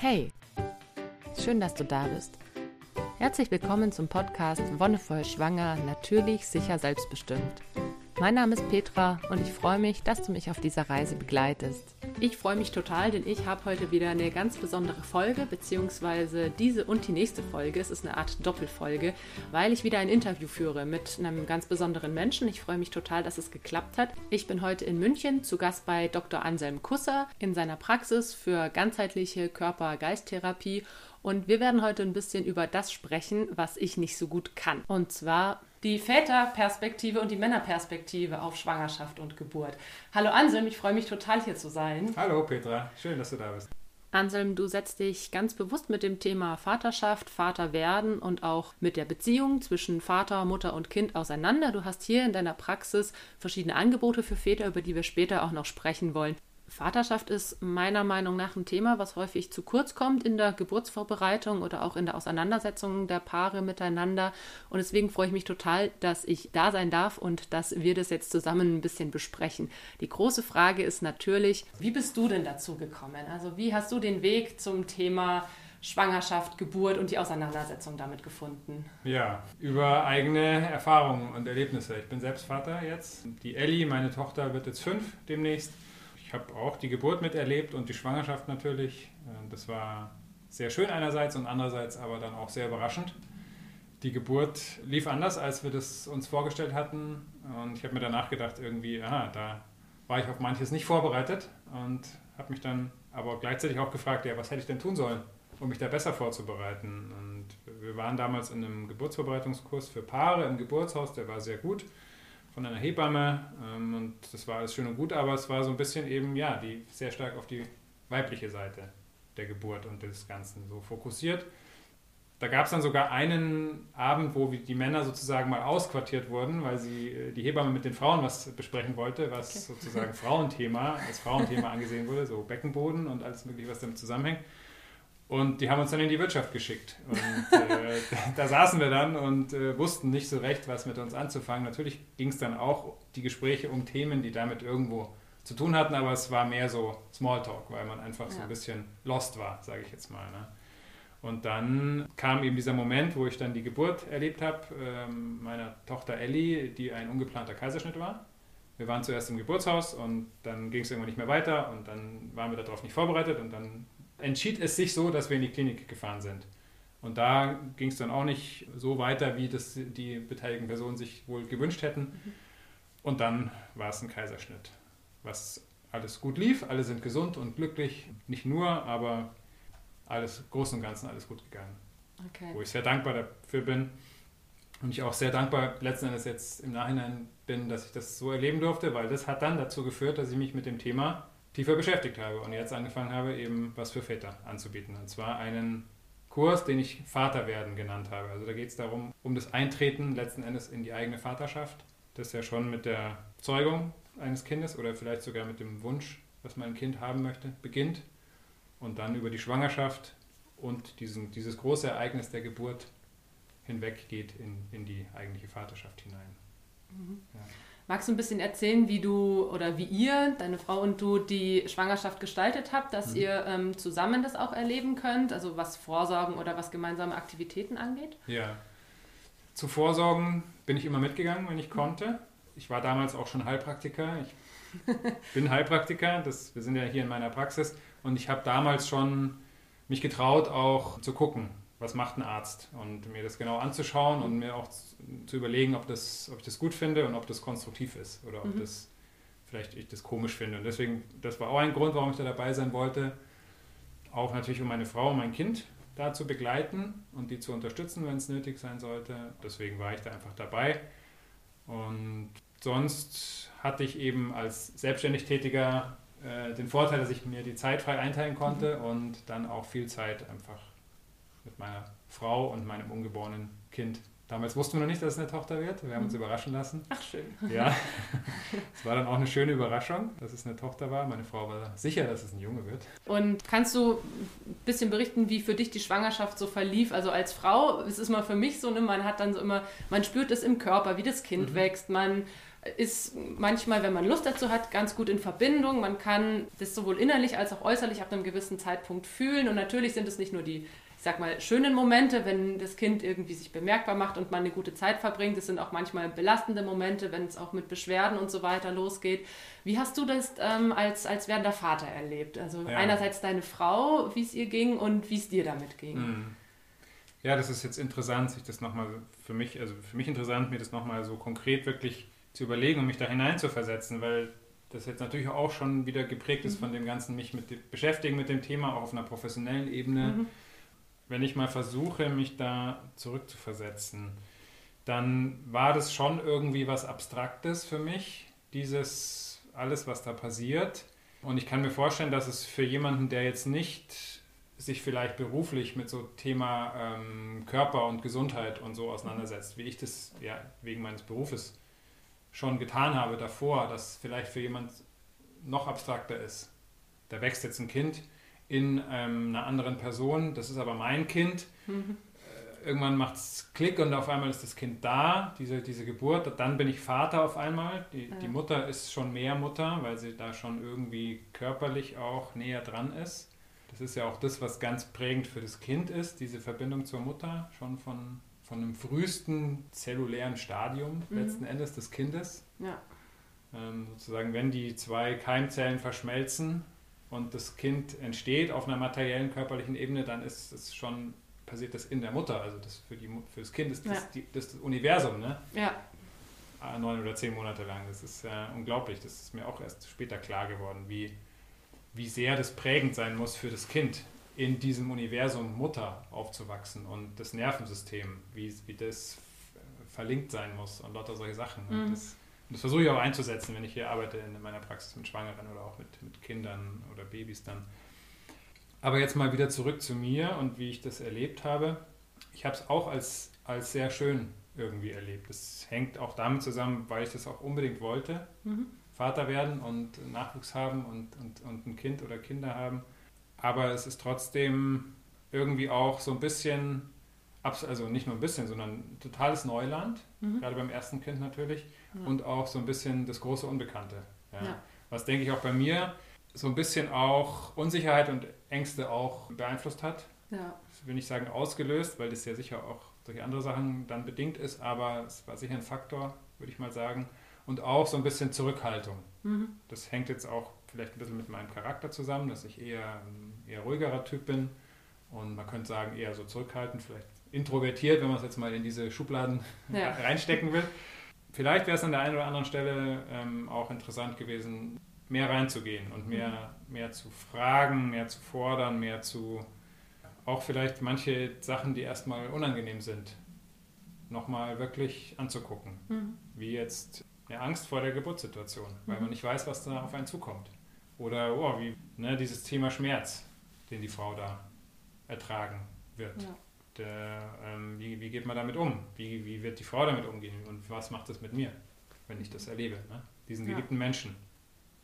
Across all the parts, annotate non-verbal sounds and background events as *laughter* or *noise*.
Hey, schön, dass du da bist. Herzlich willkommen zum Podcast Wonnevoll Schwanger, natürlich, sicher, selbstbestimmt. Mein Name ist Petra und ich freue mich, dass du mich auf dieser Reise begleitest. Ich freue mich total, denn ich habe heute wieder eine ganz besondere Folge, beziehungsweise diese und die nächste Folge. Es ist eine Art Doppelfolge, weil ich wieder ein Interview führe mit einem ganz besonderen Menschen. Ich freue mich total, dass es geklappt hat. Ich bin heute in München zu Gast bei Dr. Anselm Kusser in seiner Praxis für ganzheitliche Körper-Geist-Therapie und wir werden heute ein bisschen über das sprechen, was ich nicht so gut kann. Und zwar die Väterperspektive und die Männerperspektive auf Schwangerschaft und Geburt. Hallo Anselm, ich freue mich total hier zu sein. Hallo Petra, schön, dass du da bist. Anselm, du setzt dich ganz bewusst mit dem Thema Vaterschaft, Vaterwerden und auch mit der Beziehung zwischen Vater, Mutter und Kind auseinander. Du hast hier in deiner Praxis verschiedene Angebote für Väter, über die wir später auch noch sprechen wollen. Vaterschaft ist meiner Meinung nach ein Thema, was häufig zu kurz kommt in der Geburtsvorbereitung oder auch in der Auseinandersetzung der Paare miteinander. Und deswegen freue ich mich total, dass ich da sein darf und dass wir das jetzt zusammen ein bisschen besprechen. Die große Frage ist natürlich, wie bist du denn dazu gekommen? Also wie hast du den Weg zum Thema Schwangerschaft, Geburt und die Auseinandersetzung damit gefunden? Ja, über eigene Erfahrungen und Erlebnisse. Ich bin selbst Vater jetzt. Die Ellie, meine Tochter, wird jetzt fünf demnächst ich habe auch die Geburt miterlebt und die Schwangerschaft natürlich. Äh, das war sehr schön einerseits und andererseits aber dann auch sehr überraschend. Die Geburt lief anders, als wir das uns vorgestellt hatten. Und ich habe mir danach gedacht, irgendwie, aha, da war ich auf manches nicht vorbereitet und habe mich dann aber gleichzeitig auch gefragt, ja, was hätte ich denn tun sollen, um mich da besser vorzubereiten. Und wir waren damals in einem Geburtsvorbereitungskurs für Paare im Geburtshaus, der war sehr gut von einer Hebamme ähm, und das war alles schön und gut, aber es war so ein bisschen eben, ja, die sehr stark auf die weibliche Seite der Geburt und des Ganzen so fokussiert. Da gab es dann sogar einen Abend, wo die Männer sozusagen mal ausquartiert wurden, weil sie äh, die Hebamme mit den Frauen was besprechen wollte, was okay. sozusagen Frauenthema, als Frauenthema *laughs* angesehen wurde, so Beckenboden und alles mögliche, was damit zusammenhängt. Und die haben uns dann in die Wirtschaft geschickt. Und äh, *laughs* da saßen wir dann und äh, wussten nicht so recht, was mit uns anzufangen. Natürlich ging es dann auch die Gespräche um Themen, die damit irgendwo zu tun hatten, aber es war mehr so Smalltalk, weil man einfach ja. so ein bisschen lost war, sage ich jetzt mal. Ne? Und dann kam eben dieser Moment, wo ich dann die Geburt erlebt habe, ähm, meiner Tochter Ellie, die ein ungeplanter Kaiserschnitt war. Wir waren zuerst im Geburtshaus und dann ging es irgendwann nicht mehr weiter und dann waren wir darauf nicht vorbereitet und dann entschied es sich so, dass wir in die Klinik gefahren sind. Und da ging es dann auch nicht so weiter, wie das die beteiligten Personen sich wohl gewünscht hätten. Und dann war es ein Kaiserschnitt, was alles gut lief, alle sind gesund und glücklich. Nicht nur, aber alles Großen und Ganzen alles gut gegangen. Okay. Wo ich sehr dankbar dafür bin. Und ich auch sehr dankbar letzten Endes jetzt im Nachhinein bin, dass ich das so erleben durfte, weil das hat dann dazu geführt, dass ich mich mit dem Thema tiefer beschäftigt habe und jetzt angefangen habe, eben was für Väter anzubieten. Und zwar einen Kurs, den ich Vaterwerden genannt habe. Also da geht es darum, um das Eintreten letzten Endes in die eigene Vaterschaft. Das ja schon mit der Zeugung eines Kindes oder vielleicht sogar mit dem Wunsch, was man ein Kind haben möchte, beginnt. Und dann über die Schwangerschaft und diesen, dieses große Ereignis der Geburt hinweg geht in, in die eigentliche Vaterschaft hinein. Mhm. Ja. Magst du ein bisschen erzählen, wie du oder wie ihr, deine Frau und du, die Schwangerschaft gestaltet habt, dass mhm. ihr ähm, zusammen das auch erleben könnt? Also was Vorsorgen oder was gemeinsame Aktivitäten angeht? Ja. Zu Vorsorgen bin ich immer mitgegangen, wenn ich konnte. Ich war damals auch schon Heilpraktiker. Ich *laughs* bin Heilpraktiker. Das, wir sind ja hier in meiner Praxis. Und ich habe damals schon mich getraut, auch zu gucken, was macht ein Arzt und mir das genau anzuschauen und mir auch zu überlegen, ob, das, ob ich das gut finde und ob das konstruktiv ist oder ob mhm. das vielleicht ich das komisch finde. Und deswegen, das war auch ein Grund, warum ich da dabei sein wollte. Auch natürlich, um meine Frau und mein Kind da zu begleiten und die zu unterstützen, wenn es nötig sein sollte. Deswegen war ich da einfach dabei. Und sonst hatte ich eben als selbstständig Tätiger äh, den Vorteil, dass ich mir die Zeit frei einteilen konnte mhm. und dann auch viel Zeit einfach mit meiner Frau und meinem ungeborenen Kind. Damals wussten wir noch nicht, dass es eine Tochter wird. Wir haben uns mhm. überraschen lassen. Ach, schön. Ja, *laughs* es war dann auch eine schöne Überraschung, dass es eine Tochter war. Meine Frau war sicher, dass es ein Junge wird. Und kannst du ein bisschen berichten, wie für dich die Schwangerschaft so verlief? Also als Frau, es ist mal für mich so, ne, man hat dann so immer, man spürt es im Körper, wie das Kind mhm. wächst, man ist manchmal, wenn man Lust dazu hat, ganz gut in Verbindung. Man kann das sowohl innerlich als auch äußerlich ab einem gewissen Zeitpunkt fühlen. Und natürlich sind es nicht nur die, ich sag mal, schönen Momente, wenn das Kind irgendwie sich bemerkbar macht und man eine gute Zeit verbringt. Es sind auch manchmal belastende Momente, wenn es auch mit Beschwerden und so weiter losgeht. Wie hast du das ähm, als, als werdender Vater erlebt? Also ja. einerseits deine Frau, wie es ihr ging und wie es dir damit ging. Mhm. Ja, das ist jetzt interessant, sich das nochmal für mich, also für mich interessant, mir das nochmal so konkret wirklich zu überlegen und mich da hinein zu versetzen, weil das jetzt natürlich auch schon wieder geprägt ist mhm. von dem Ganzen, mich mit beschäftigen mit dem Thema, auch auf einer professionellen Ebene. Mhm. Wenn ich mal versuche, mich da zurückzuversetzen, dann war das schon irgendwie was Abstraktes für mich, dieses alles, was da passiert. Und ich kann mir vorstellen, dass es für jemanden, der jetzt nicht sich vielleicht beruflich mit so Thema ähm, Körper und Gesundheit und so auseinandersetzt, wie ich das ja wegen meines Berufes schon getan habe davor, das vielleicht für jemand noch abstrakter ist. Da wächst jetzt ein Kind in ähm, einer anderen Person, das ist aber mein Kind. Mhm. Äh, irgendwann macht es Klick und auf einmal ist das Kind da, diese, diese Geburt. Dann bin ich Vater auf einmal. Die, ja. die Mutter ist schon mehr Mutter, weil sie da schon irgendwie körperlich auch näher dran ist. Das ist ja auch das, was ganz prägend für das Kind ist, diese Verbindung zur Mutter, schon von von einem frühesten zellulären Stadium mhm. letzten Endes des Kindes. Ja. Ähm, sozusagen, wenn die zwei Keimzellen verschmelzen und das Kind entsteht auf einer materiellen körperlichen Ebene, dann ist es schon passiert das in der Mutter. Also das für, die, für das Kind ist das, ja. die, das Universum, ne? Ja. Ah, neun oder zehn Monate lang. Das ist äh, unglaublich. Das ist mir auch erst später klar geworden, wie, wie sehr das prägend sein muss für das Kind in diesem Universum Mutter aufzuwachsen und das Nervensystem, wie, wie das verlinkt sein muss und lauter solche Sachen. Mhm. Das, das versuche ich auch einzusetzen, wenn ich hier arbeite in meiner Praxis mit Schwangeren oder auch mit, mit Kindern oder Babys dann. Aber jetzt mal wieder zurück zu mir und wie ich das erlebt habe. Ich habe es auch als, als sehr schön irgendwie erlebt. Das hängt auch damit zusammen, weil ich das auch unbedingt wollte. Mhm. Vater werden und Nachwuchs haben und, und, und ein Kind oder Kinder haben aber es ist trotzdem irgendwie auch so ein bisschen, also nicht nur ein bisschen, sondern totales Neuland, mhm. gerade beim ersten Kind natürlich, ja. und auch so ein bisschen das große Unbekannte. Ja. Ja. Was denke ich auch bei mir so ein bisschen auch Unsicherheit und Ängste auch beeinflusst hat. Das will ich sagen ausgelöst, weil das ja sicher auch durch andere Sachen dann bedingt ist, aber es war sicher ein Faktor, würde ich mal sagen. Und auch so ein bisschen Zurückhaltung. Mhm. Das hängt jetzt auch vielleicht ein bisschen mit meinem Charakter zusammen, dass ich eher ein eher ruhigerer Typ bin und man könnte sagen eher so zurückhaltend, vielleicht introvertiert, wenn man es jetzt mal in diese Schubladen ja. *laughs* reinstecken will. Vielleicht wäre es an der einen oder anderen Stelle ähm, auch interessant gewesen, mehr reinzugehen und mehr, mhm. mehr zu fragen, mehr zu fordern, mehr zu auch vielleicht manche Sachen, die erstmal unangenehm sind, nochmal wirklich anzugucken. Mhm. Wie jetzt eine Angst vor der Geburtssituation, weil mhm. man nicht weiß, was da auf einen zukommt. Oder oh, wie, ne, dieses Thema Schmerz, den die Frau da ertragen wird. Ja. Der, ähm, wie, wie geht man damit um? Wie, wie wird die Frau damit umgehen? Und was macht das mit mir, wenn ich das erlebe? Ne? Diesen geliebten ja. Menschen.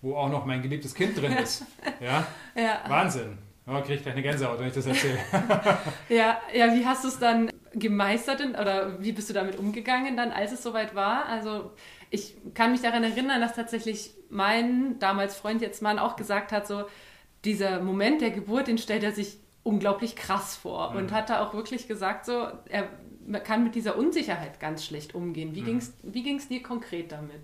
Wo auch noch mein geliebtes Kind drin *laughs* ist. ja? ja. Wahnsinn. Oh, kriege ich gleich eine Gänsehaut, wenn ich das erzähle. *laughs* ja, ja, wie hast du es dann gemeistert oder wie bist du damit umgegangen dann, als es soweit war? Also ich kann mich daran erinnern, dass tatsächlich mein damals Freund, jetzt Mann, auch gesagt hat, so dieser Moment der Geburt, den stellt er sich unglaublich krass vor mhm. und hat da auch wirklich gesagt, so er kann mit dieser Unsicherheit ganz schlecht umgehen. Wie mhm. ging es dir konkret damit?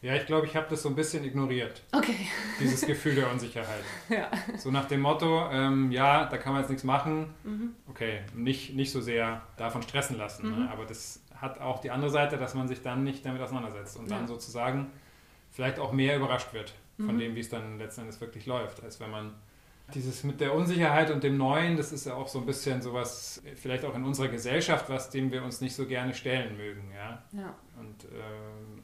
Ja, ich glaube, ich habe das so ein bisschen ignoriert. Okay. Dieses *laughs* Gefühl der Unsicherheit. ja. So nach dem Motto, ähm, ja, da kann man jetzt nichts machen. Mhm. Okay, nicht, nicht so sehr davon stressen lassen. Ne? Mhm. Ne? Aber das hat auch die andere Seite, dass man sich dann nicht damit auseinandersetzt und ja. dann sozusagen vielleicht auch mehr überrascht wird von mhm. dem, wie es dann letzten Endes wirklich läuft, als wenn man dieses mit der Unsicherheit und dem Neuen, das ist ja auch so ein bisschen sowas, vielleicht auch in unserer Gesellschaft, was dem wir uns nicht so gerne stellen mögen, ja. ja. Und, äh,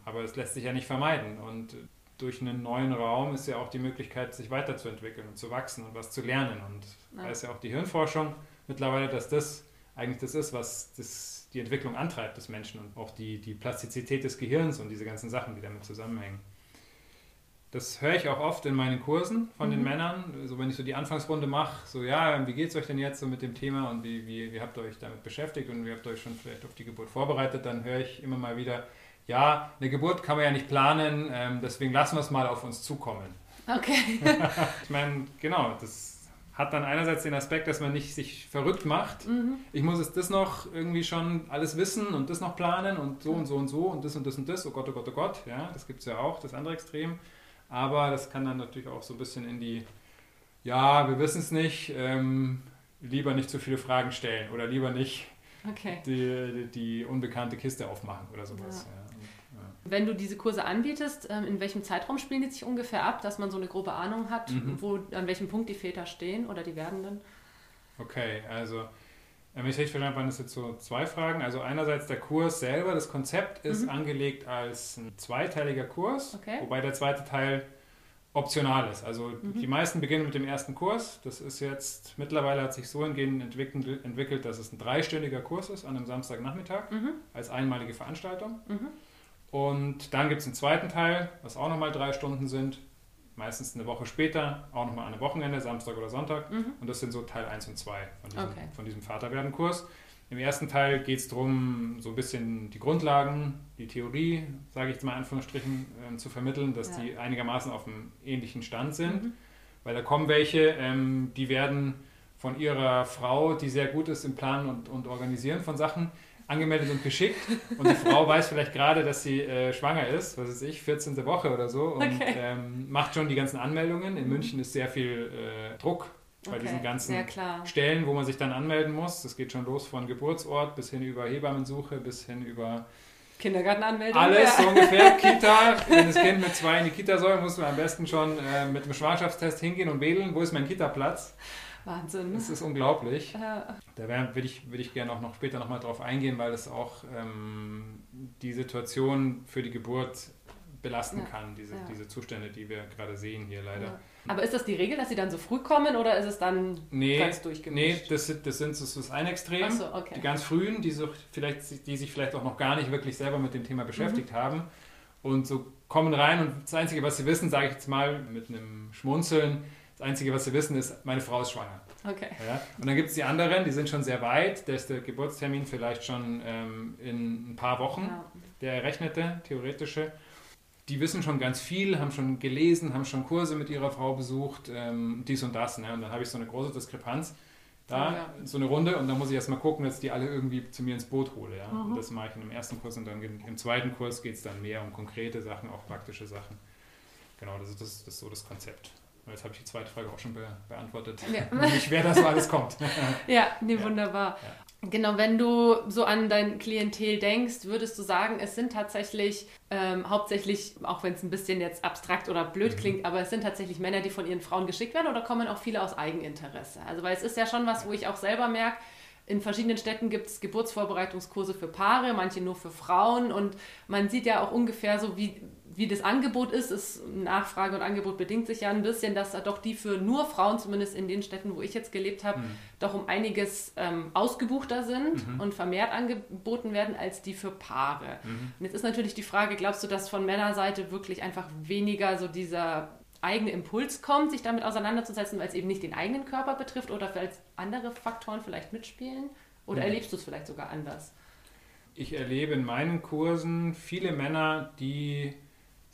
aber es lässt sich ja nicht vermeiden und durch einen neuen Raum ist ja auch die Möglichkeit, sich weiterzuentwickeln und zu wachsen und was zu lernen. Und ja. da ist ja auch die Hirnforschung mittlerweile, dass das eigentlich das ist, was das, die Entwicklung antreibt des Menschen und auch die, die Plastizität des Gehirns und diese ganzen Sachen, die damit zusammenhängen. Das höre ich auch oft in meinen Kursen von mhm. den Männern, so wenn ich so die Anfangsrunde mache, so ja, wie geht es euch denn jetzt so mit dem Thema und wie, wie, wie habt ihr euch damit beschäftigt und wie habt ihr euch schon vielleicht auf die Geburt vorbereitet, dann höre ich immer mal wieder, ja, eine Geburt kann man ja nicht planen, ähm, deswegen lassen wir es mal auf uns zukommen. Okay. *laughs* ich meine, genau, das hat dann einerseits den Aspekt, dass man nicht sich verrückt macht. Mhm. Ich muss jetzt das noch irgendwie schon alles wissen und das noch planen und so und so und so und das und das und das. Oh Gott, oh Gott, oh Gott. Ja, das gibt es ja auch, das andere Extrem. Aber das kann dann natürlich auch so ein bisschen in die, ja, wir wissen es nicht, ähm, lieber nicht zu viele Fragen stellen oder lieber nicht okay. die, die, unbekannte Kiste aufmachen oder sowas. Ja. Wenn du diese Kurse anbietest, ähm, in welchem Zeitraum spielen die sich ungefähr ab, dass man so eine grobe Ahnung hat, mhm. wo, an welchem Punkt die Väter stehen oder die Werdenden? Okay, also wenn ich richtig verstanden habe, waren das jetzt so zwei Fragen. Also einerseits der Kurs selber, das Konzept ist mhm. angelegt als ein zweiteiliger Kurs, okay. wobei der zweite Teil optional ist. Also mhm. die meisten beginnen mit dem ersten Kurs. Das ist jetzt, mittlerweile hat sich so hingehend entwickelt, entwickelt dass es ein dreistündiger Kurs ist an einem Samstagnachmittag mhm. als einmalige Veranstaltung. Mhm. Und dann gibt es einen zweiten Teil, was auch nochmal drei Stunden sind. Meistens eine Woche später, auch nochmal an einem Wochenende, Samstag oder Sonntag. Mhm. Und das sind so Teil 1 und 2 von diesem, okay. von diesem Vaterwerden-Kurs. Im ersten Teil geht es darum, so ein bisschen die Grundlagen, die Theorie, sage ich jetzt mal in Anführungsstrichen, äh, zu vermitteln, dass ja. die einigermaßen auf einem ähnlichen Stand sind. Mhm. Weil da kommen welche, ähm, die werden von ihrer Frau, die sehr gut ist im Planen und, und Organisieren von Sachen, angemeldet und geschickt und die Frau weiß vielleicht gerade, dass sie äh, schwanger ist, was weiß ich, 14. Woche oder so und okay. ähm, macht schon die ganzen Anmeldungen. In München ist sehr viel äh, Druck bei okay. diesen ganzen Stellen, wo man sich dann anmelden muss. Das geht schon los von Geburtsort bis hin über Hebammensuche, bis hin über Kindergartenanmeldung. Alles ja. so ungefähr. *laughs* Kita, wenn das Kind mit zwei in die Kita soll, muss man am besten schon äh, mit einem Schwangerschaftstest hingehen und wählen, wo ist mein Kita-Platz. Wahnsinn. Das ist unglaublich. Ja. Da würde ich, würd ich gerne auch noch später nochmal drauf eingehen, weil es auch ähm, die Situation für die Geburt belasten ja. kann, diese, ja. diese Zustände, die wir gerade sehen hier leider. Aber ist das die Regel, dass sie dann so früh kommen oder ist es dann nee, ganz durchgemischt? Nee, das, das, sind, das ist ein Extrem. So, okay. Die ganz frühen, die, so vielleicht, die sich vielleicht auch noch gar nicht wirklich selber mit dem Thema beschäftigt mhm. haben und so kommen rein und das Einzige, was sie wissen, sage ich jetzt mal mit einem Schmunzeln, das Einzige, was sie wissen, ist, meine Frau ist schwanger. Okay. Ja? Und dann gibt es die anderen, die sind schon sehr weit. Da ist der Geburtstermin vielleicht schon ähm, in ein paar Wochen, ja. der errechnete, theoretische. Die wissen schon ganz viel, haben schon gelesen, haben schon Kurse mit ihrer Frau besucht, ähm, dies und das. Ne? Und dann habe ich so eine große Diskrepanz da, ja. so eine Runde. Und dann muss ich erstmal gucken, dass ich die alle irgendwie zu mir ins Boot hole. Ja? Mhm. Und das mache ich in dem ersten Kurs. Und dann im zweiten Kurs geht es dann mehr um konkrete Sachen, auch praktische Sachen. Genau, das ist, das, das ist so das Konzept. Jetzt habe ich die zweite Frage auch schon be beantwortet, ja. *laughs* nämlich wer das alles kommt. *laughs* ja, nee, wunderbar. Ja. Genau, wenn du so an dein Klientel denkst, würdest du sagen, es sind tatsächlich ähm, hauptsächlich, auch wenn es ein bisschen jetzt abstrakt oder blöd mhm. klingt, aber es sind tatsächlich Männer, die von ihren Frauen geschickt werden oder kommen auch viele aus Eigeninteresse? Also, weil es ist ja schon was, wo ich auch selber merke, in verschiedenen Städten gibt es Geburtsvorbereitungskurse für Paare, manche nur für Frauen und man sieht ja auch ungefähr so, wie, wie das Angebot ist, ist Nachfrage und Angebot bedingt sich ja ein bisschen, dass doch die für nur Frauen, zumindest in den Städten, wo ich jetzt gelebt habe, mhm. doch um einiges ähm, ausgebuchter sind mhm. und vermehrt angeboten werden als die für Paare. Mhm. Und jetzt ist natürlich die Frage, glaubst du, dass von Männerseite wirklich einfach weniger so dieser eigene Impuls kommt, sich damit auseinanderzusetzen, weil es eben nicht den eigenen Körper betrifft oder weil andere Faktoren vielleicht mitspielen? Oder erlebst du es vielleicht sogar anders? Ich erlebe in meinen Kursen viele Männer, die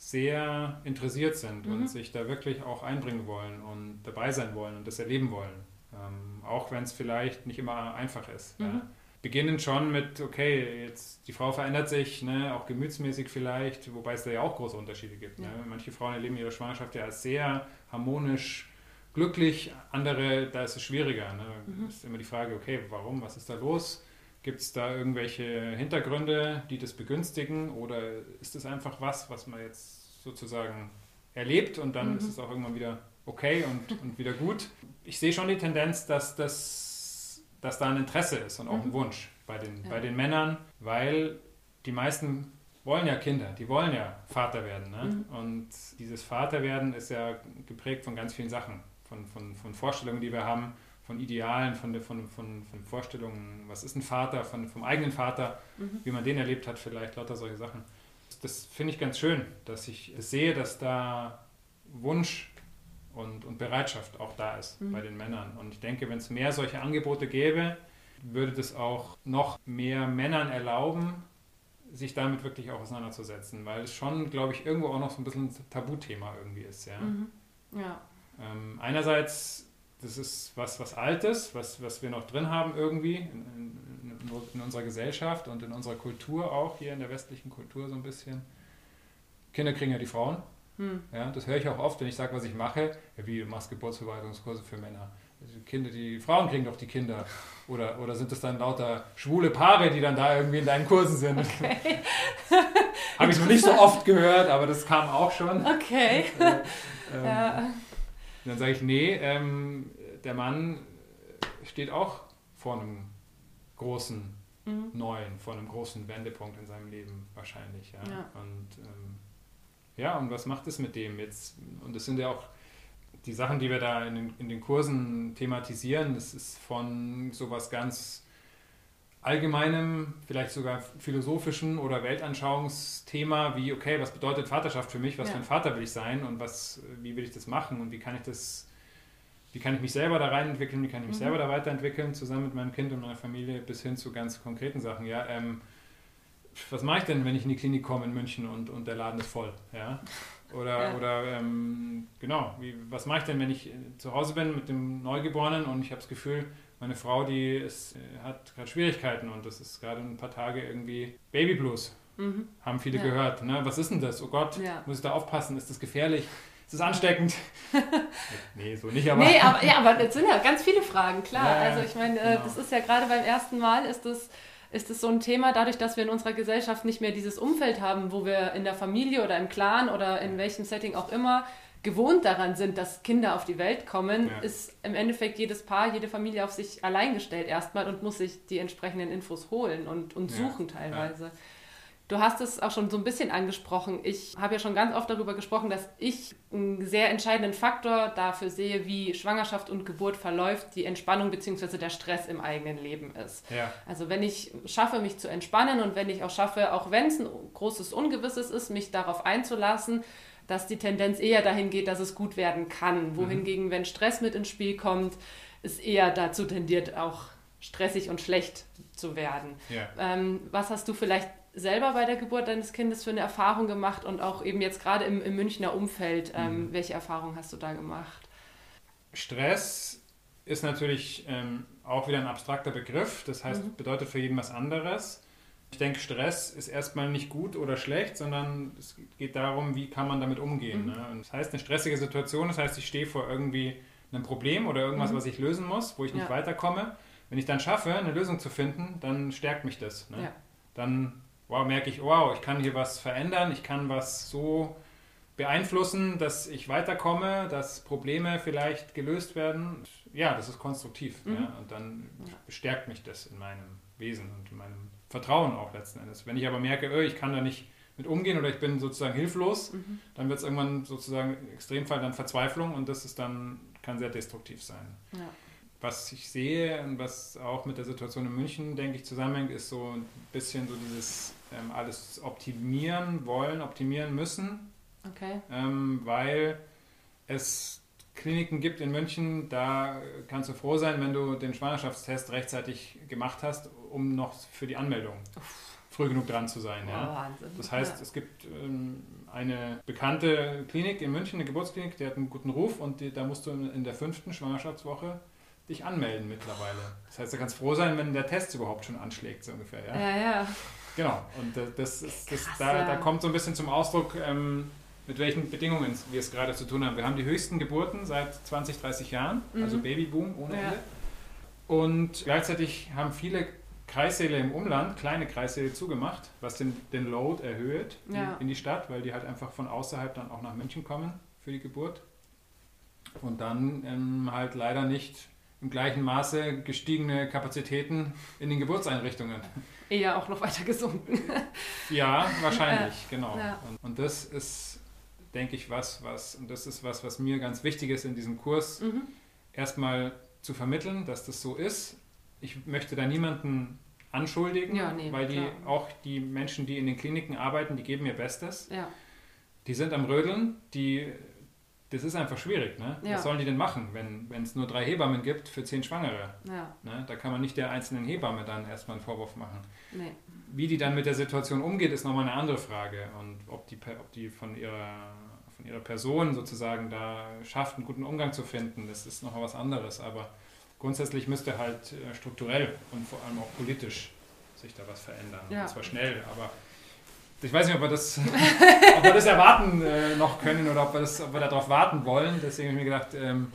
sehr interessiert sind mhm. und sich da wirklich auch einbringen wollen und dabei sein wollen und das erleben wollen. Ähm, auch wenn es vielleicht nicht immer einfach ist. Mhm. Ja. Beginnen schon mit, okay, jetzt die Frau verändert sich, ne, auch gemütsmäßig vielleicht, wobei es da ja auch große Unterschiede gibt. Ne. Ja. Ne? Manche Frauen erleben ihre Schwangerschaft ja als sehr harmonisch, glücklich, andere, da ist es schwieriger. Ne? Mhm. ist immer die Frage, okay, warum, was ist da los? Gibt es da irgendwelche Hintergründe, die das begünstigen oder ist es einfach was, was man jetzt sozusagen erlebt und dann mhm. ist es auch irgendwann wieder okay und, und wieder gut? Ich sehe schon die Tendenz, dass, das, dass da ein Interesse ist und auch mhm. ein Wunsch bei den, ja. bei den Männern, weil die meisten wollen ja Kinder, die wollen ja Vater werden. Ne? Mhm. Und dieses Vaterwerden ist ja geprägt von ganz vielen Sachen, von, von, von Vorstellungen, die wir haben von Idealen, von, von, von, von Vorstellungen, was ist ein Vater, von, vom eigenen Vater, mhm. wie man den erlebt hat, vielleicht lauter solche Sachen. Das finde ich ganz schön, dass ich sehe, dass da Wunsch und, und Bereitschaft auch da ist mhm. bei den Männern. Und ich denke, wenn es mehr solche Angebote gäbe, würde das auch noch mehr Männern erlauben, sich damit wirklich auch auseinanderzusetzen, weil es schon, glaube ich, irgendwo auch noch so ein bisschen ein Tabuthema irgendwie ist. Ja. Mhm. ja. Ähm, einerseits, das ist was, was Altes, was, was wir noch drin haben irgendwie in, in, in, unserer Gesellschaft und in unserer Kultur auch, hier in der westlichen Kultur so ein bisschen. Kinder kriegen ja die Frauen. Hm. Ja, das höre ich auch oft, wenn ich sage, was ich mache. Ja, wie, du machst Geburtsverwaltungskurse für Männer. Also Kinder, die Frauen kriegen doch die Kinder. Oder, oder sind das dann lauter schwule Paare, die dann da irgendwie in deinen Kursen sind? Okay. *laughs* Habe ich noch nicht so oft gehört, aber das kam auch schon. Okay. *laughs* Äh, ähm, ja. Dann sage ich, nee, ähm, der Mann steht auch vor einem großen mhm. neuen, vor einem großen Wendepunkt in seinem Leben wahrscheinlich. Ja. ja. Und ähm, ja, und was macht es mit dem jetzt? Und das sind ja auch die Sachen, die wir da in den, in den Kursen thematisieren. Das ist von sowas ganz allgemeinem, vielleicht sogar philosophischen oder Weltanschauungsthema wie, okay, was bedeutet Vaterschaft für mich? Was ja. für ein Vater will ich sein? Und was, wie will ich das machen? Und wie kann ich das wie kann ich mich selber da reinentwickeln, wie kann ich mich mhm. selber da weiterentwickeln, zusammen mit meinem Kind und meiner Familie, bis hin zu ganz konkreten Sachen. Ja, ähm, was mache ich denn, wenn ich in die Klinik komme in München und, und der Laden ist voll? Ja? Oder, ja. oder ähm, genau, wie, was mache ich denn, wenn ich zu Hause bin mit dem Neugeborenen und ich habe das Gefühl, meine Frau, die ist, äh, hat gerade Schwierigkeiten und das ist gerade ein paar Tage irgendwie Babyblues. Mhm. Haben viele ja. gehört. Ne? Was ist denn das? Oh Gott, ja. muss ich da aufpassen? Ist das gefährlich? Ist das ansteckend? *laughs* nee, so nicht, aber. Nee, aber, ja, aber es sind ja ganz viele Fragen, klar. also ich meine, äh, genau. das ist ja gerade beim ersten Mal ist das ist es so ein Thema, dadurch, dass wir in unserer Gesellschaft nicht mehr dieses Umfeld haben, wo wir in der Familie oder im Clan oder in welchem Setting auch immer gewohnt daran sind, dass Kinder auf die Welt kommen, ja. ist im Endeffekt jedes Paar, jede Familie auf sich allein gestellt erstmal und muss sich die entsprechenden Infos holen und, und suchen ja. teilweise. Ja. Du hast es auch schon so ein bisschen angesprochen. Ich habe ja schon ganz oft darüber gesprochen, dass ich einen sehr entscheidenden Faktor dafür sehe, wie Schwangerschaft und Geburt verläuft, die Entspannung bzw. der Stress im eigenen Leben ist. Ja. Also wenn ich schaffe, mich zu entspannen und wenn ich auch schaffe, auch wenn es ein großes Ungewisses ist, mich darauf einzulassen, dass die Tendenz eher dahin geht, dass es gut werden kann. Wohingegen, mhm. wenn Stress mit ins Spiel kommt, es eher dazu tendiert, auch stressig und schlecht zu werden. Ja. Ähm, was hast du vielleicht selber bei der Geburt deines Kindes für eine Erfahrung gemacht und auch eben jetzt gerade im, im Münchner Umfeld, ähm, mhm. welche Erfahrungen hast du da gemacht? Stress ist natürlich ähm, auch wieder ein abstrakter Begriff, das heißt, mhm. bedeutet für jeden was anderes. Ich denke, Stress ist erstmal nicht gut oder schlecht, sondern es geht darum, wie kann man damit umgehen. Mhm. Ne? das heißt, eine stressige Situation, das heißt, ich stehe vor irgendwie einem Problem oder irgendwas, mhm. was ich lösen muss, wo ich nicht ja. weiterkomme. Wenn ich dann schaffe, eine Lösung zu finden, dann stärkt mich das. Ne? Ja. Dann wow, merke ich, wow, ich kann hier was verändern, ich kann was so beeinflussen, dass ich weiterkomme, dass Probleme vielleicht gelöst werden. Ja, das ist konstruktiv. Mhm. Ja, und dann bestärkt mich das in meinem Wesen und in meinem Vertrauen auch letzten Endes. Wenn ich aber merke, oh, ich kann da nicht mit umgehen oder ich bin sozusagen hilflos, mhm. dann wird es irgendwann sozusagen im Extremfall dann Verzweiflung und das ist dann, kann sehr destruktiv sein. Ja was ich sehe und was auch mit der Situation in München, denke ich, zusammenhängt, ist so ein bisschen so dieses ähm, alles optimieren wollen, optimieren müssen. Okay. Ähm, weil es Kliniken gibt in München, da kannst du froh sein, wenn du den Schwangerschaftstest rechtzeitig gemacht hast, um noch für die Anmeldung Uff. früh genug dran zu sein. Oh, ja. Wahnsinn. Das heißt, ja. es gibt ähm, eine bekannte Klinik in München, eine Geburtsklinik, die hat einen guten Ruf und die, da musst du in, in der fünften Schwangerschaftswoche dich anmelden mittlerweile. Das heißt, du kannst froh sein, wenn der Test überhaupt schon anschlägt, so ungefähr. Ja, ja. ja. Genau, und das ist, das, Krass, da, ja. da kommt so ein bisschen zum Ausdruck, ähm, mit welchen Bedingungen wir es gerade zu tun haben. Wir haben die höchsten Geburten seit 20, 30 Jahren, mhm. also Babyboom ohne ja. Ende. Und gleichzeitig haben viele Kreissäle im Umland, kleine Kreissäle zugemacht, was den, den Load erhöht ja. in, in, die Stadt, weil die halt einfach von außerhalb dann auch nach München kommen für die Geburt. Und dann ähm, halt leider nicht im gleichen Maße gestiegene Kapazitäten in den Geburtseinrichtungen. Eher auch noch weiter gesunken. *laughs* ja, wahrscheinlich, ja. genau. Ja. Und, und, das ist, denke ich, was, was, und das ist was, was mir ganz wichtig ist in diesem Kurs, mhm. erstmal zu vermitteln, dass das so ist. Ich möchte da niemanden anschuldigen, ja, nee, weil die klar. auch die Menschen, die in den Kliniken arbeiten, die geben ihr Bestes. Ja. Die sind am Rödeln, die das ist einfach schwierig. Ne? Ja. Was sollen die denn machen, wenn es nur drei Hebammen gibt für zehn Schwangere? Ja. Ne? Da kann man nicht der einzelnen Hebamme dann erstmal einen Vorwurf machen. Nee. Wie die dann mit der Situation umgeht, ist nochmal eine andere Frage. Und ob die, ob die von, ihrer, von ihrer Person sozusagen da schafft, einen guten Umgang zu finden, das ist nochmal was anderes. Aber grundsätzlich müsste halt äh, strukturell und vor allem auch politisch sich da was verändern. Ja. Und zwar schnell, aber ich weiß nicht, ob wir das, *laughs* ob wir das erwarten äh, noch können oder ob wir, das, ob wir darauf warten wollen. Deswegen habe ich mir gedacht, ähm,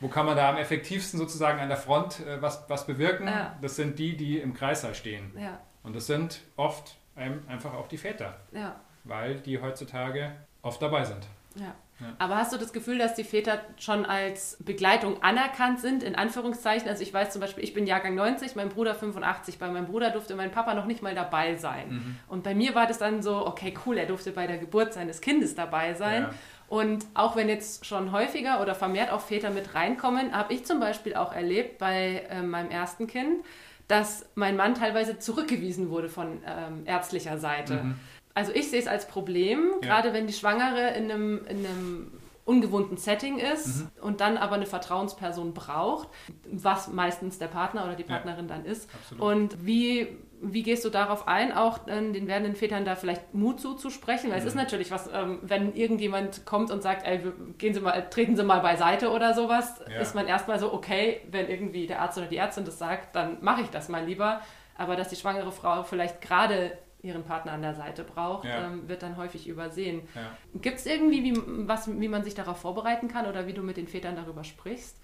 wo kann man da am effektivsten sozusagen an der Front äh, was, was bewirken? Ja. Das sind die, die im Kreissaal stehen. Ja. Und das sind oft ähm, einfach auch die Väter, Ja. weil die heutzutage oft dabei sind. Ja. Ja. Aber hast du das Gefühl, dass die Väter schon als Begleitung anerkannt sind, in Anführungszeichen? Also ich weiß zum Beispiel, ich bin Jahrgang 90, mein Bruder 85. Bei meinem Bruder durfte mein Papa noch nicht mal dabei sein. Mhm. Und bei mir war das dann so, okay, cool, er durfte bei der Geburt seines Kindes dabei sein. Ja. Und auch wenn jetzt schon häufiger oder vermehrt auch Väter mit reinkommen, habe ich zum Beispiel auch erlebt bei äh, meinem ersten Kind, dass mein Mann teilweise zurückgewiesen wurde von ähm, ärztlicher Seite. Mhm. Also ich sehe es als Problem, Ja. gerade wenn die Schwangere in einem, in einem ungewohnten Setting ist Mhm. und dann aber eine Vertrauensperson braucht, was meistens der Partner oder die Ja. Partnerin dann ist. Absolut. Und wie, wie gehst du darauf ein, auch den werdenden Vätern da vielleicht Mut zuzusprechen? Weil es Mhm. ist natürlich was, ähm, wenn irgendjemand kommt und sagt, ey, gehen Sie mal, treten Sie mal beiseite oder sowas, Ja. ist man erstmal so, okay, wenn irgendwie der Arzt oder die Ärztin das sagt, dann mache ich das mal lieber. Aber dass die schwangere Frau vielleicht gerade ihren Partner an der Seite braucht, Ja. ähm, wird dann häufig übersehen. Ja. Gibt es irgendwie, wie, was, wie man sich darauf vorbereiten kann oder wie du mit den Vätern darüber sprichst?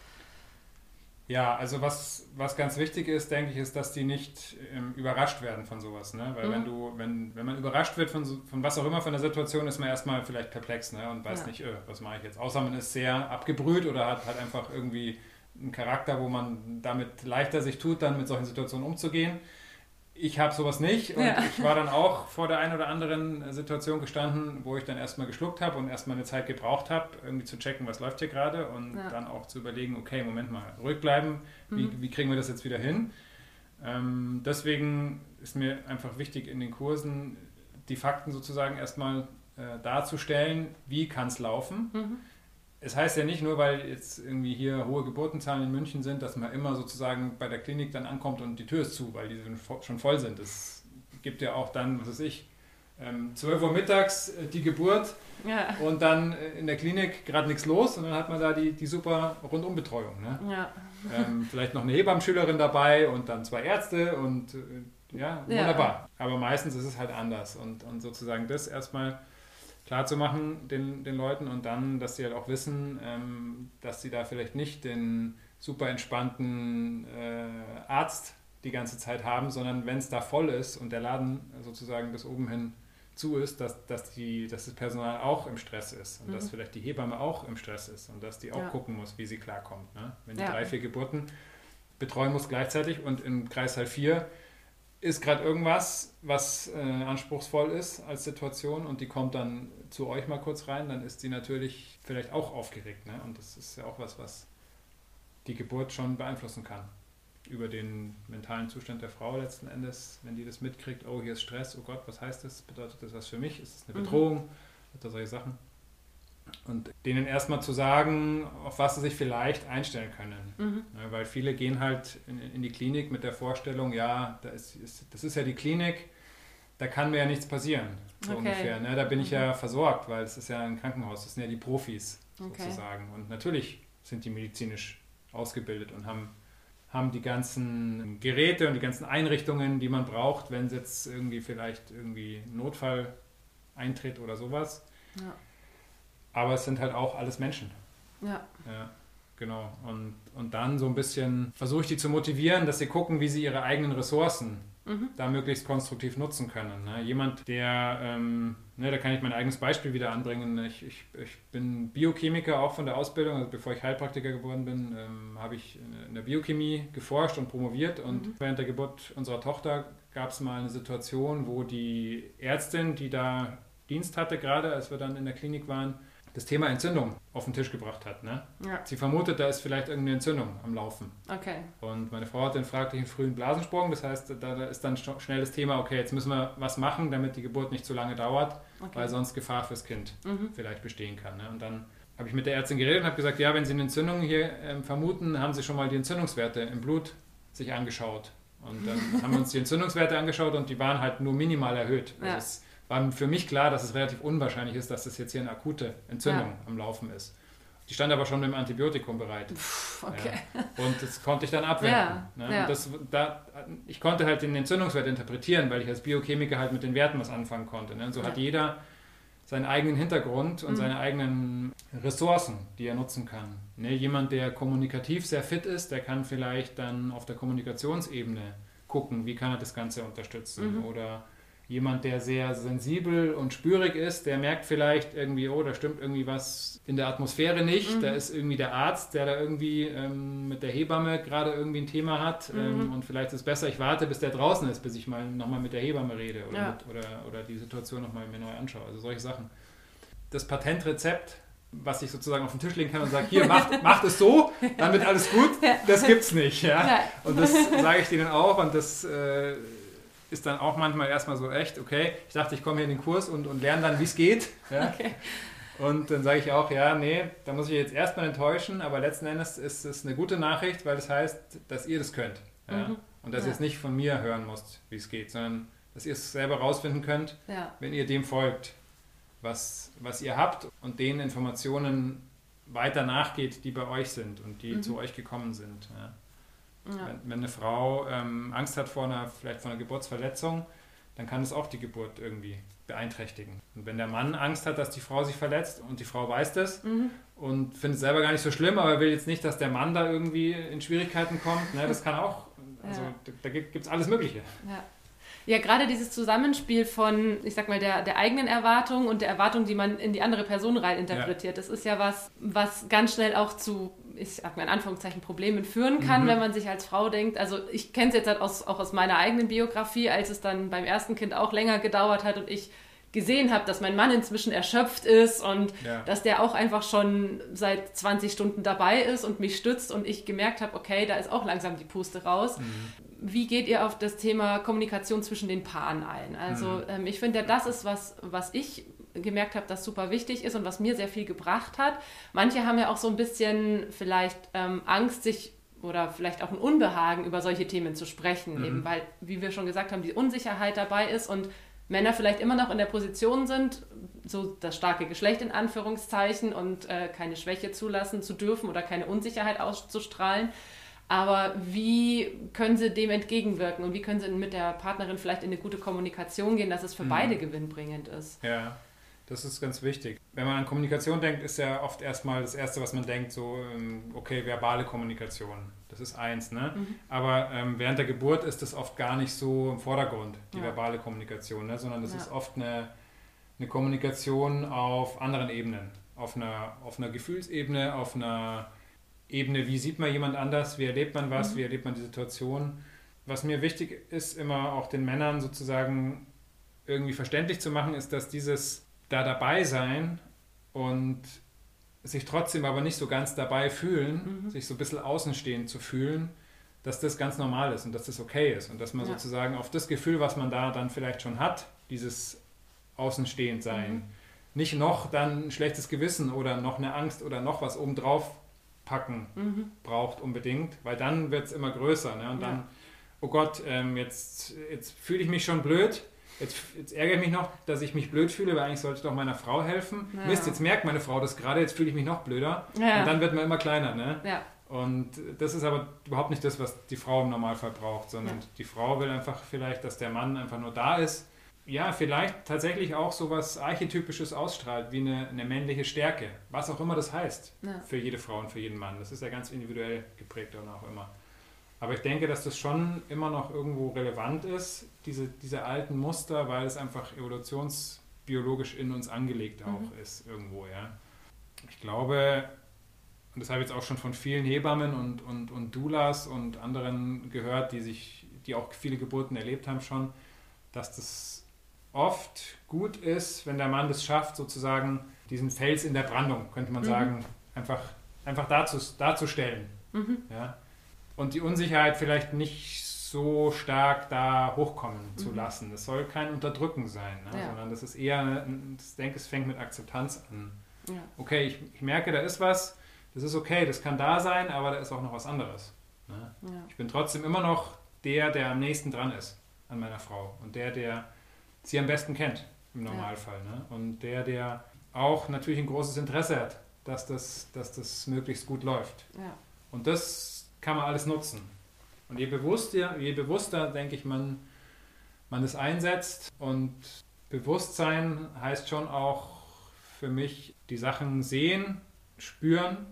Ja, also was, was ganz wichtig ist, denke ich, ist, dass die nicht ähm, überrascht werden von sowas. Ne? Weil Mhm. wenn du, wenn, wenn man überrascht wird von, von was auch immer von der Situation, ist man erstmal vielleicht perplex ne? und weiß Ja. nicht, öh, was mache ich jetzt. Außer man ist sehr abgebrüht oder hat halt einfach irgendwie einen Charakter, wo man damit leichter sich tut, dann mit solchen Situationen umzugehen. Ich habe sowas nicht und Ja. ich war dann auch vor der einen oder anderen Situation gestanden, wo ich dann erstmal geschluckt habe und erstmal eine Zeit gebraucht habe, irgendwie zu checken, was läuft hier gerade und Ja. dann auch zu überlegen, okay, Moment mal, ruhig bleiben, wie, Mhm. wie kriegen wir das jetzt wieder hin? Ähm, deswegen ist mir einfach wichtig in den Kursen die Fakten sozusagen erstmal äh, darzustellen, wie kann es laufen. Mhm. Es heißt ja nicht nur, weil jetzt irgendwie hier hohe Geburtenzahlen in München sind, dass man immer sozusagen bei der Klinik dann ankommt und die Tür ist zu, weil die schon vo- schon voll sind. Es gibt ja auch dann, was weiß ich, ähm, 12 Uhr mittags äh, die Geburt Ja. und dann äh, in der Klinik gerade nichts los und dann hat man da die, die super Rundumbetreuung. Ne? Ja. ähm, vielleicht noch eine Hebammschülerin dabei und dann zwei Ärzte und äh, ja, Ja. wunderbar. Aber meistens ist es halt anders und, und sozusagen das erstmal klar zu machen den, den Leuten und dann, dass sie halt auch wissen, ähm, dass sie da vielleicht nicht den super entspannten äh, Arzt die ganze Zeit haben, sondern wenn es da voll ist und der Laden sozusagen bis oben hin zu ist, dass, dass, die, dass das Personal auch im Stress ist und Mhm. dass vielleicht die Hebamme auch im Stress ist und dass die auch Ja. gucken muss, wie sie klarkommt. Ne? Wenn die Ja. drei, vier Geburten betreuen muss gleichzeitig und im Kreissaal 4 ist gerade irgendwas, was äh, anspruchsvoll ist als Situation und die kommt dann zu euch mal kurz rein, dann ist die natürlich vielleicht auch aufgeregt. Ne? Und das ist ja auch was, was die Geburt schon beeinflussen kann. Über den mentalen Zustand der Frau letzten Endes, wenn die das mitkriegt, oh, hier ist Stress, oh Gott, was heißt das? Bedeutet das was für mich? Ist es eine Mhm. Bedrohung? Oder solche Sachen. Und denen erstmal zu sagen, auf was sie sich vielleicht einstellen können. Mhm. Ja, weil viele gehen halt in, in die Klinik mit der Vorstellung, ja, da ist, ist, das ist ja die Klinik, da kann mir ja nichts passieren, so Okay. ungefähr. Ne? Da bin ich ja versorgt, weil es ist ja ein Krankenhaus, das sind ja die Profis Okay. sozusagen. Und natürlich sind die medizinisch ausgebildet und haben, haben die ganzen Geräte und die ganzen Einrichtungen, die man braucht, wenn es jetzt irgendwie vielleicht irgendwie ein Notfall eintritt oder sowas. Ja. Aber es sind halt auch alles Menschen. Ja. Ja, genau. Und, und dann so ein bisschen versuche ich die zu motivieren, dass sie gucken, wie sie ihre eigenen Ressourcen Mhm. da möglichst konstruktiv nutzen können. Ne? Jemand, der, ähm, ne, da kann ich mein eigenes Beispiel wieder anbringen. Ich, ich, ich bin Biochemiker auch von der Ausbildung. Also bevor ich Heilpraktiker geworden bin, ähm, habe ich in der Biochemie geforscht und promoviert. Und Mhm. während der Geburt unserer Tochter gab es mal eine Situation, wo die Ärztin, die da Dienst hatte, gerade als wir dann in der Klinik waren, das Thema Entzündung auf den Tisch gebracht hat. Ne? Ja. Sie vermutet, da ist vielleicht irgendeine Entzündung am Laufen. Okay. Und meine Frau hat den fraglichen frühen Blasensprung. Das heißt, da ist dann sch- schnell das Thema, okay, jetzt müssen wir was machen, damit die Geburt nicht zu lange dauert, okay. weil sonst Gefahr fürs Kind Mhm. vielleicht bestehen kann. Ne? Und dann habe ich mit der Ärztin geredet und habe gesagt, ja, wenn Sie eine Entzündung hier ähm, vermuten, haben Sie schon mal die Entzündungswerte im Blut sich angeschaut. Und dann *laughs* haben wir uns die Entzündungswerte angeschaut und die waren halt nur minimal erhöht. Also es war für mich klar, dass es relativ unwahrscheinlich ist, dass das jetzt hier eine akute Entzündung ja. am Laufen ist. Die stand aber schon mit dem Antibiotikum bereit. okay. Ja. Und das konnte ich dann abwenden. Ja, ne? ja. Das, da, ich konnte halt den Entzündungswert interpretieren, weil ich als Biochemiker halt mit den Werten was anfangen konnte. Ne? Und so hat jeder seinen eigenen Hintergrund und mhm. seine eigenen Ressourcen, die er nutzen kann. Ne? Jemand, der kommunikativ sehr fit ist, der kann vielleicht dann auf der Kommunikationsebene gucken, wie kann er das Ganze unterstützen. Mhm. Oder jemand, der sehr sensibel und spürig ist, der merkt vielleicht irgendwie, oh, da stimmt irgendwie was in der Atmosphäre nicht. Mhm. Da ist irgendwie der Arzt, der da irgendwie ähm, mit der Hebamme gerade irgendwie ein Thema hat. Mhm. Ähm, und vielleicht ist es besser, ich warte, bis der draußen ist, bis ich mal nochmal mit der Hebamme rede oder, ja. mit, oder, oder die Situation nochmal mir neu anschaue. Also solche Sachen. Das Patentrezept was ich sozusagen auf den Tisch legen kann und sage, hier, *laughs* macht, macht es so, dann wird alles gut, das gibt's nicht. Ja? Und das sage ich denen auch und das äh, ist dann auch manchmal erstmal so echt, okay, ich dachte, ich komme hier in den Kurs und, und lerne dann, wie es geht. Ja? Okay. Und dann sage ich auch, ja, nee, da muss ich jetzt erstmal enttäuschen, aber letzten Endes ist es eine gute Nachricht, weil das heißt, dass ihr das könnt. Ja? Mhm. Und dass ja. ihr es nicht von mir hören müsst, wie es geht, sondern dass ihr es selber rausfinden könnt, wenn ihr dem folgt, was, was ihr habt und den Informationen weiter nachgeht, die bei euch sind und die mhm. zu euch gekommen sind. Ja. Wenn, wenn, eine Frau ähm, Angst hat vor einer, vielleicht vor einer Geburtsverletzung, dann kann es auch die Geburt irgendwie beeinträchtigen. Und wenn der Mann Angst hat, dass die Frau sich verletzt und die Frau weiß das mhm. und findet es selber gar nicht so schlimm, aber will jetzt nicht, dass der Mann da irgendwie in Schwierigkeiten kommt, ne, das kann auch, also ja. da, da gibt es alles Mögliche. Ja. Ja, gerade dieses Zusammenspiel von, ich sag mal, der, der eigenen Erwartung und der Erwartung, die man in die andere Person rein interpretiert, ja. das ist ja was, was ganz schnell auch zu ich mal in Anführungszeichen, Problemen führen kann, mhm. wenn man sich als Frau denkt. Also ich kenne es jetzt halt aus, auch aus meiner eigenen Biografie, als es dann beim ersten Kind auch länger gedauert hat und ich gesehen habe, dass mein Mann inzwischen erschöpft ist und ja. dass der auch einfach schon seit 20 Stunden dabei ist und mich stützt und ich gemerkt habe, okay, da ist auch langsam die Puste raus. Mhm. Wie geht ihr auf das Thema Kommunikation zwischen den Paaren ein? Also mhm. ähm, ich finde, das ist was, was ich gemerkt habe, das super wichtig ist und was mir sehr viel gebracht hat. Manche haben ja auch so ein bisschen vielleicht ähm, Angst, sich oder vielleicht auch ein Unbehagen über solche Themen zu sprechen, mhm. eben weil, wie wir schon gesagt haben, die Unsicherheit dabei ist und Männer vielleicht immer noch in der Position sind, so das starke Geschlecht in Anführungszeichen und äh, keine Schwäche zulassen zu dürfen oder keine Unsicherheit auszustrahlen. Aber wie können sie dem entgegenwirken und wie können sie mit der Partnerin vielleicht in eine gute Kommunikation gehen, dass es für mhm. beide gewinnbringend ist? Ja. Das ist ganz wichtig. Wenn man an Kommunikation denkt, ist ja oft erstmal das Erste, was man denkt, so, ähm, okay, verbale Kommunikation. Das ist eins, ne? Mhm. Aber ähm, während der Geburt ist das oft gar nicht so im Vordergrund, die ja. verbale Kommunikation, ne? sondern das ja. ist oft eine, eine Kommunikation auf anderen Ebenen. Auf einer, auf einer Gefühlsebene, auf einer Ebene, wie sieht man jemand anders, wie erlebt man was, mhm. wie erlebt man die Situation. Was mir wichtig ist, immer auch den Männern sozusagen irgendwie verständlich zu machen, ist, dass dieses da dabei sein und sich trotzdem aber nicht so ganz dabei fühlen, mhm. sich so ein bisschen außenstehend zu fühlen, dass das ganz normal ist und dass das okay ist und dass man ja. sozusagen auf das Gefühl, was man da dann vielleicht schon hat, dieses Außenstehend sein, mhm. nicht noch dann ein schlechtes Gewissen oder noch eine Angst oder noch was obendrauf packen mhm. braucht unbedingt, weil dann wird es immer größer ne? und ja. dann, oh Gott, ähm, jetzt, jetzt fühle ich mich schon blöd, Jetzt, jetzt, ärgere ich mich noch, dass ich mich blöd fühle, weil eigentlich sollte ich doch meiner Frau helfen. Ja. Mist, jetzt merkt meine Frau das gerade, jetzt fühle ich mich noch blöder. Ja. Und dann wird man immer kleiner, ne? Ja. Und das ist aber überhaupt nicht das, was die Frau im Normalfall braucht, sondern ja. die Frau will einfach vielleicht, dass der Mann einfach nur da ist. Ja, vielleicht tatsächlich auch so was Archetypisches ausstrahlt, wie eine, eine männliche Stärke. Was auch immer das heißt für jede Frau und für jeden Mann. Das ist ja ganz individuell geprägt und auch immer. Aber ich denke, dass das schon immer noch irgendwo relevant ist, diese, diese alten Muster, weil es einfach evolutionsbiologisch in uns angelegt auch mhm. ist irgendwo, ja. Ich glaube, und das habe ich jetzt auch schon von vielen Hebammen und, und, und Doulas und anderen gehört, die sich, die auch viele Geburten erlebt haben schon, dass das oft gut ist, wenn der Mann das schafft, sozusagen diesen Fels in der Brandung, könnte man mhm. sagen, einfach, einfach darzustellen. Mhm. Ja? Und die Unsicherheit vielleicht nicht so stark da hochkommen mhm. zu lassen. Das soll kein Unterdrücken sein, ne? ja. sondern das ist eher, ich denke, es fängt mit Akzeptanz an. Ja. Okay, ich, ich, merke, da ist was, das ist okay, das kann da sein, aber da ist auch noch was anderes. Ne? Ja. Ich bin trotzdem immer noch der, der am nächsten dran ist an meiner Frau und der, der sie am besten kennt im Normalfall. Ne? Und der, der auch natürlich ein großes Interesse hat, dass das, dass das möglichst gut läuft. Und das kann man alles nutzen. Und je bewusster, je bewusster denke ich, man, man es einsetzt und Bewusstsein heißt schon auch für mich die Sachen sehen, spüren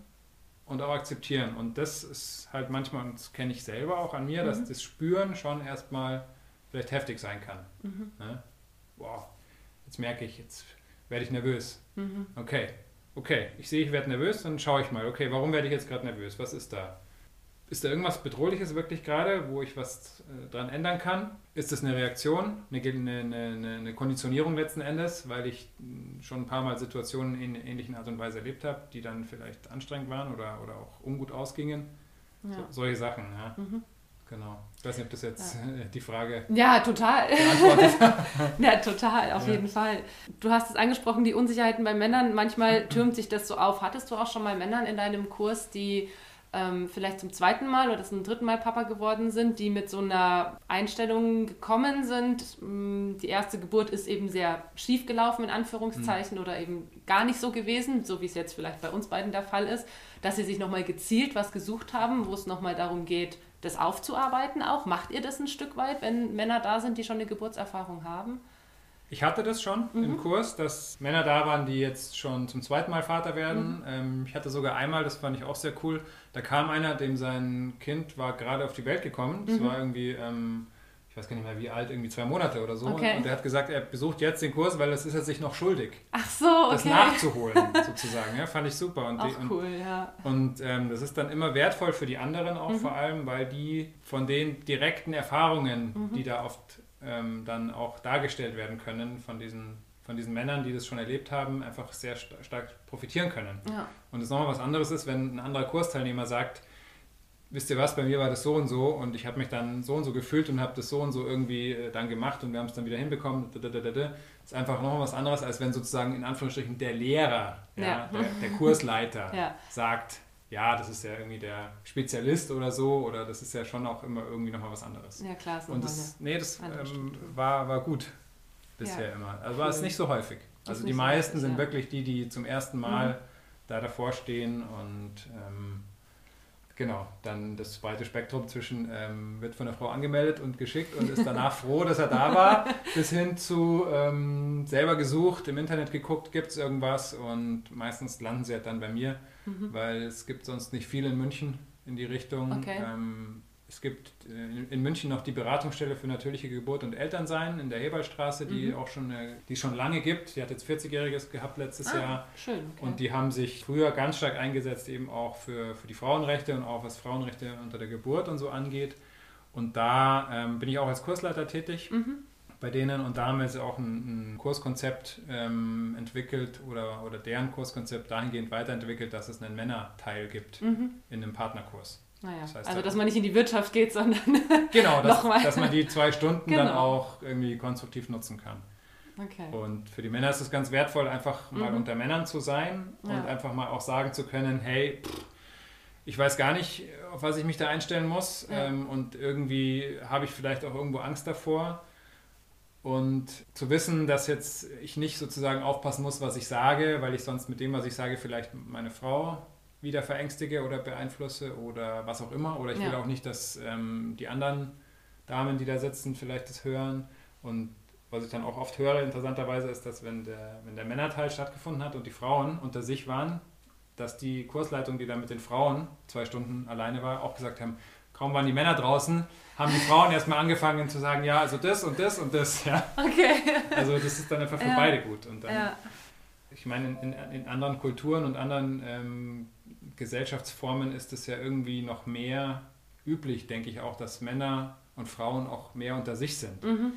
und auch akzeptieren. Und das ist halt manchmal, und das kenne ich selber auch an mir, mhm. dass das Spüren schon erstmal vielleicht heftig sein kann. Mhm. Ne? Boah, jetzt merke ich, jetzt werde ich nervös. Mhm. Okay, okay, ich sehe, ich werde nervös, dann schaue ich mal, okay, warum werde ich jetzt gerade nervös? Was ist da? Ist da irgendwas Bedrohliches wirklich gerade, wo ich was äh, dran ändern kann? Ist das eine Reaktion, eine, eine, eine, eine, Konditionierung letzten Endes, weil ich hm, schon ein paar Mal Situationen in ähnlichen Art und Weise erlebt habe, die dann vielleicht anstrengend waren oder, oder auch ungut ausgingen? Ja. So, solche Sachen, ja. Mhm. Genau. Ich weiß nicht, ob das jetzt ja. Äh, die Frage. Ja, total. *laughs* ja, total, auf ja. jeden Fall. Du hast es angesprochen, die Unsicherheiten bei Männern. Manchmal türmt sich das so auf. Hattest du auch schon mal Männern in deinem Kurs, die ähm, vielleicht zum zweiten Mal oder zum dritten Mal Papa geworden sind, die mit so einer Einstellung gekommen sind. Mm, die erste Geburt ist eben sehr schief gelaufen, in Anführungszeichen, mhm. oder eben gar nicht so gewesen, so wie es jetzt vielleicht bei uns beiden der Fall ist, dass sie sich nochmal gezielt was gesucht haben, wo es nochmal darum geht, das aufzuarbeiten auch. Macht ihr das ein Stück weit, wenn Männer da sind, die schon eine Geburtserfahrung haben? Ich hatte das schon mhm. im Kurs, dass Männer da waren, die jetzt schon zum zweiten Mal Vater werden. Mhm. Ähm, ich hatte sogar einmal, das fand ich auch sehr cool, da kam einer, dem sein Kind war gerade auf die Welt gekommen. Das mhm. war irgendwie, ähm, ich weiß gar nicht mehr wie alt, irgendwie zwei Monate oder so. Okay. Und er hat gesagt, er besucht jetzt den Kurs, weil das ist er sich noch schuldig. Ach so, okay. Das nachzuholen *laughs* sozusagen. Ja, fand ich super. Und, auch die, cool, ja. Und ähm, das ist dann immer wertvoll für die anderen auch mhm. vor allem, weil die von den direkten Erfahrungen, mhm. die da oft ähm, dann auch dargestellt werden können von diesen, von diesen Männern, die das schon erlebt haben, einfach sehr st stark profitieren können. Ja. Und es nochmal was anderes ist, wenn ein anderer Kursteilnehmer sagt, wisst ihr was, bei mir war das so und so und ich habe mich dann so und so gefühlt und habe das so und so irgendwie äh, dann gemacht und wir haben es dann wieder hinbekommen. Das ist einfach noch was anderes, als wenn sozusagen in Anführungsstrichen der Lehrer, ja, ja. Der, der, Kursleiter *laughs* ja. sagt, ja, das ist ja irgendwie der Spezialist oder so, oder das ist ja schon auch immer irgendwie nochmal was anderes. Ja, klar. Ist und das, nee, das ähm, war, war gut bisher ja. immer. Also cool. war es nicht so häufig. Also die meisten häufig, sind ja. wirklich die, die zum ersten Mal mhm. da davor stehen und ähm, genau, dann das breite Spektrum zwischen ähm, wird von der Frau angemeldet und geschickt und ist danach *laughs* froh, dass er da war, bis hin zu ähm, selber gesucht, im Internet geguckt, gibt es irgendwas und meistens landen sie halt dann bei mir mhm. weil es gibt sonst nicht viel in München in die Richtung. Okay. Ähm, es gibt äh, in München noch die Beratungsstelle für natürliche Geburt und Elternsein in der Heberstraße, die mhm. auch schon, die schon lange gibt. Die hat jetzt 40-Jähriges gehabt letztes ah, Jahr. Schön. Okay. Und die haben sich früher ganz stark eingesetzt, eben auch für, für die Frauenrechte und auch was Frauenrechte unter der Geburt und so angeht. Und da ähm, bin ich auch als Kursleiter tätig. Mhm bei denen und da haben wir auch ein, ein Kurskonzept ähm, entwickelt oder, oder deren Kurskonzept dahingehend weiterentwickelt, dass es einen Männerteil gibt mhm. in einem Partnerkurs. Naja, das heißt, also dass man nicht in die Wirtschaft geht, sondern *laughs* genau, dass, dass man die zwei Stunden genau. dann auch irgendwie konstruktiv nutzen kann. Okay. Und für die Männer ist es ganz wertvoll, einfach mhm. mal unter Männern zu sein ja. und einfach mal auch sagen zu können, hey, pff, ich weiß gar nicht, auf was ich mich da einstellen muss ja. ähm, und irgendwie habe ich vielleicht auch irgendwo Angst davor. Und zu wissen, dass jetzt ich nicht sozusagen aufpassen muss, was ich sage, weil ich sonst mit dem, was ich sage, vielleicht meine Frau wieder verängstige oder beeinflusse oder was auch immer. Oder ich ja. will auch nicht, dass ähm, die anderen Damen, die da sitzen, vielleicht das hören. Und was ich dann auch oft höre, interessanterweise, ist, dass wenn der, wenn der Männerteil stattgefunden hat und die Frauen unter sich waren, dass die Kursleitung, die da mit den Frauen zwei Stunden alleine war, auch gesagt haben, kaum waren die Männer draußen, haben die Frauen erstmal angefangen zu sagen, ja, also das und das und das. Ja. Okay. Also das ist dann einfach für ja. beide gut. Und dann, ja. ich meine, in, in, anderen Kulturen und anderen ähm, Gesellschaftsformen ist es ja irgendwie noch mehr üblich, denke ich auch, dass Männer und Frauen auch mehr unter sich sind. Mhm.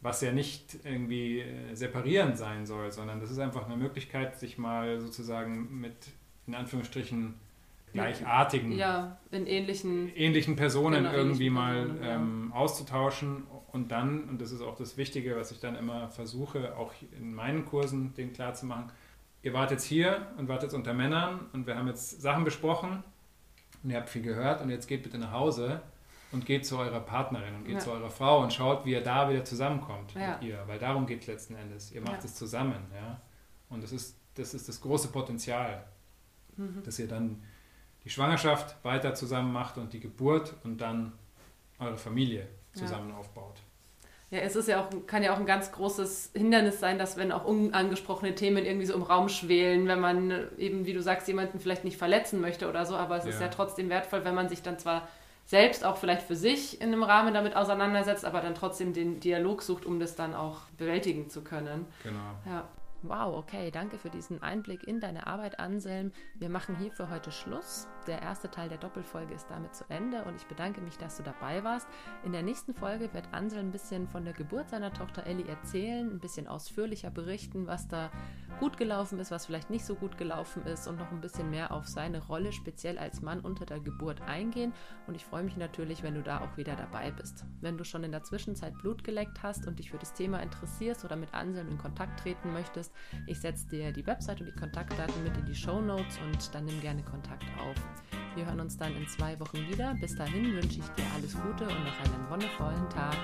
Was ja nicht irgendwie äh, separierend sein soll, sondern das ist einfach eine Möglichkeit, sich mal sozusagen mit, in Anführungsstrichen, gleichartigen, ja, in ähnlichen, ähnlichen Personen genau, irgendwie mal Personen, ähm, ja. auszutauschen und dann, und das ist auch das Wichtige, was ich dann immer versuche, auch in meinen Kursen denen klarzumachen, ihr wart jetzt hier und wart jetzt unter Männern und wir haben jetzt Sachen besprochen und ihr habt viel gehört und jetzt geht bitte nach Hause und geht zu eurer Partnerin und geht ja. zu eurer Frau und schaut, wie ihr da wieder zusammenkommt ja. mit ihr, weil darum geht es letzten Endes. Ihr macht es zusammen, ja. Und das ist, das ist das große Potenzial, mhm. dass ihr dann die Schwangerschaft weiter zusammen macht und die Geburt und dann eure Familie zusammen aufbaut. Ja, es ist ja auch, kann ja auch ein ganz großes Hindernis sein, dass wenn auch unangesprochene Themen irgendwie so im Raum schwelen, wenn man eben, wie du sagst, jemanden vielleicht nicht verletzen möchte oder so, aber es ja. ist ja trotzdem wertvoll, wenn man sich dann zwar selbst auch vielleicht für sich in einem Rahmen damit auseinandersetzt, aber dann trotzdem den Dialog sucht, um das dann auch bewältigen zu können. Genau. Ja. Wow, okay, danke für diesen Einblick in deine Arbeit, Anselm. Wir machen hier für heute Schluss. Der erste Teil der Doppelfolge ist damit zu Ende und ich bedanke mich, dass du dabei warst. In der nächsten Folge wird Anselm ein bisschen von der Geburt seiner Tochter Ellie erzählen, ein bisschen ausführlicher berichten, was da gut gelaufen ist, was vielleicht nicht so gut gelaufen ist und noch ein bisschen mehr auf seine Rolle speziell als Mann unter der Geburt eingehen. Und ich freue mich natürlich, wenn du da auch wieder dabei bist. Wenn du schon in der Zwischenzeit Blut geleckt hast und dich für das Thema interessierst oder mit Anselm in Kontakt treten möchtest, möchtest. Ich setze dir die Website und die Kontaktdaten mit in die Show Notes und dann nimm gerne Kontakt auf. Wir hören uns dann in zwei Wochen wieder. Bis dahin wünsche ich dir alles Gute und noch einen wundervollen Tag.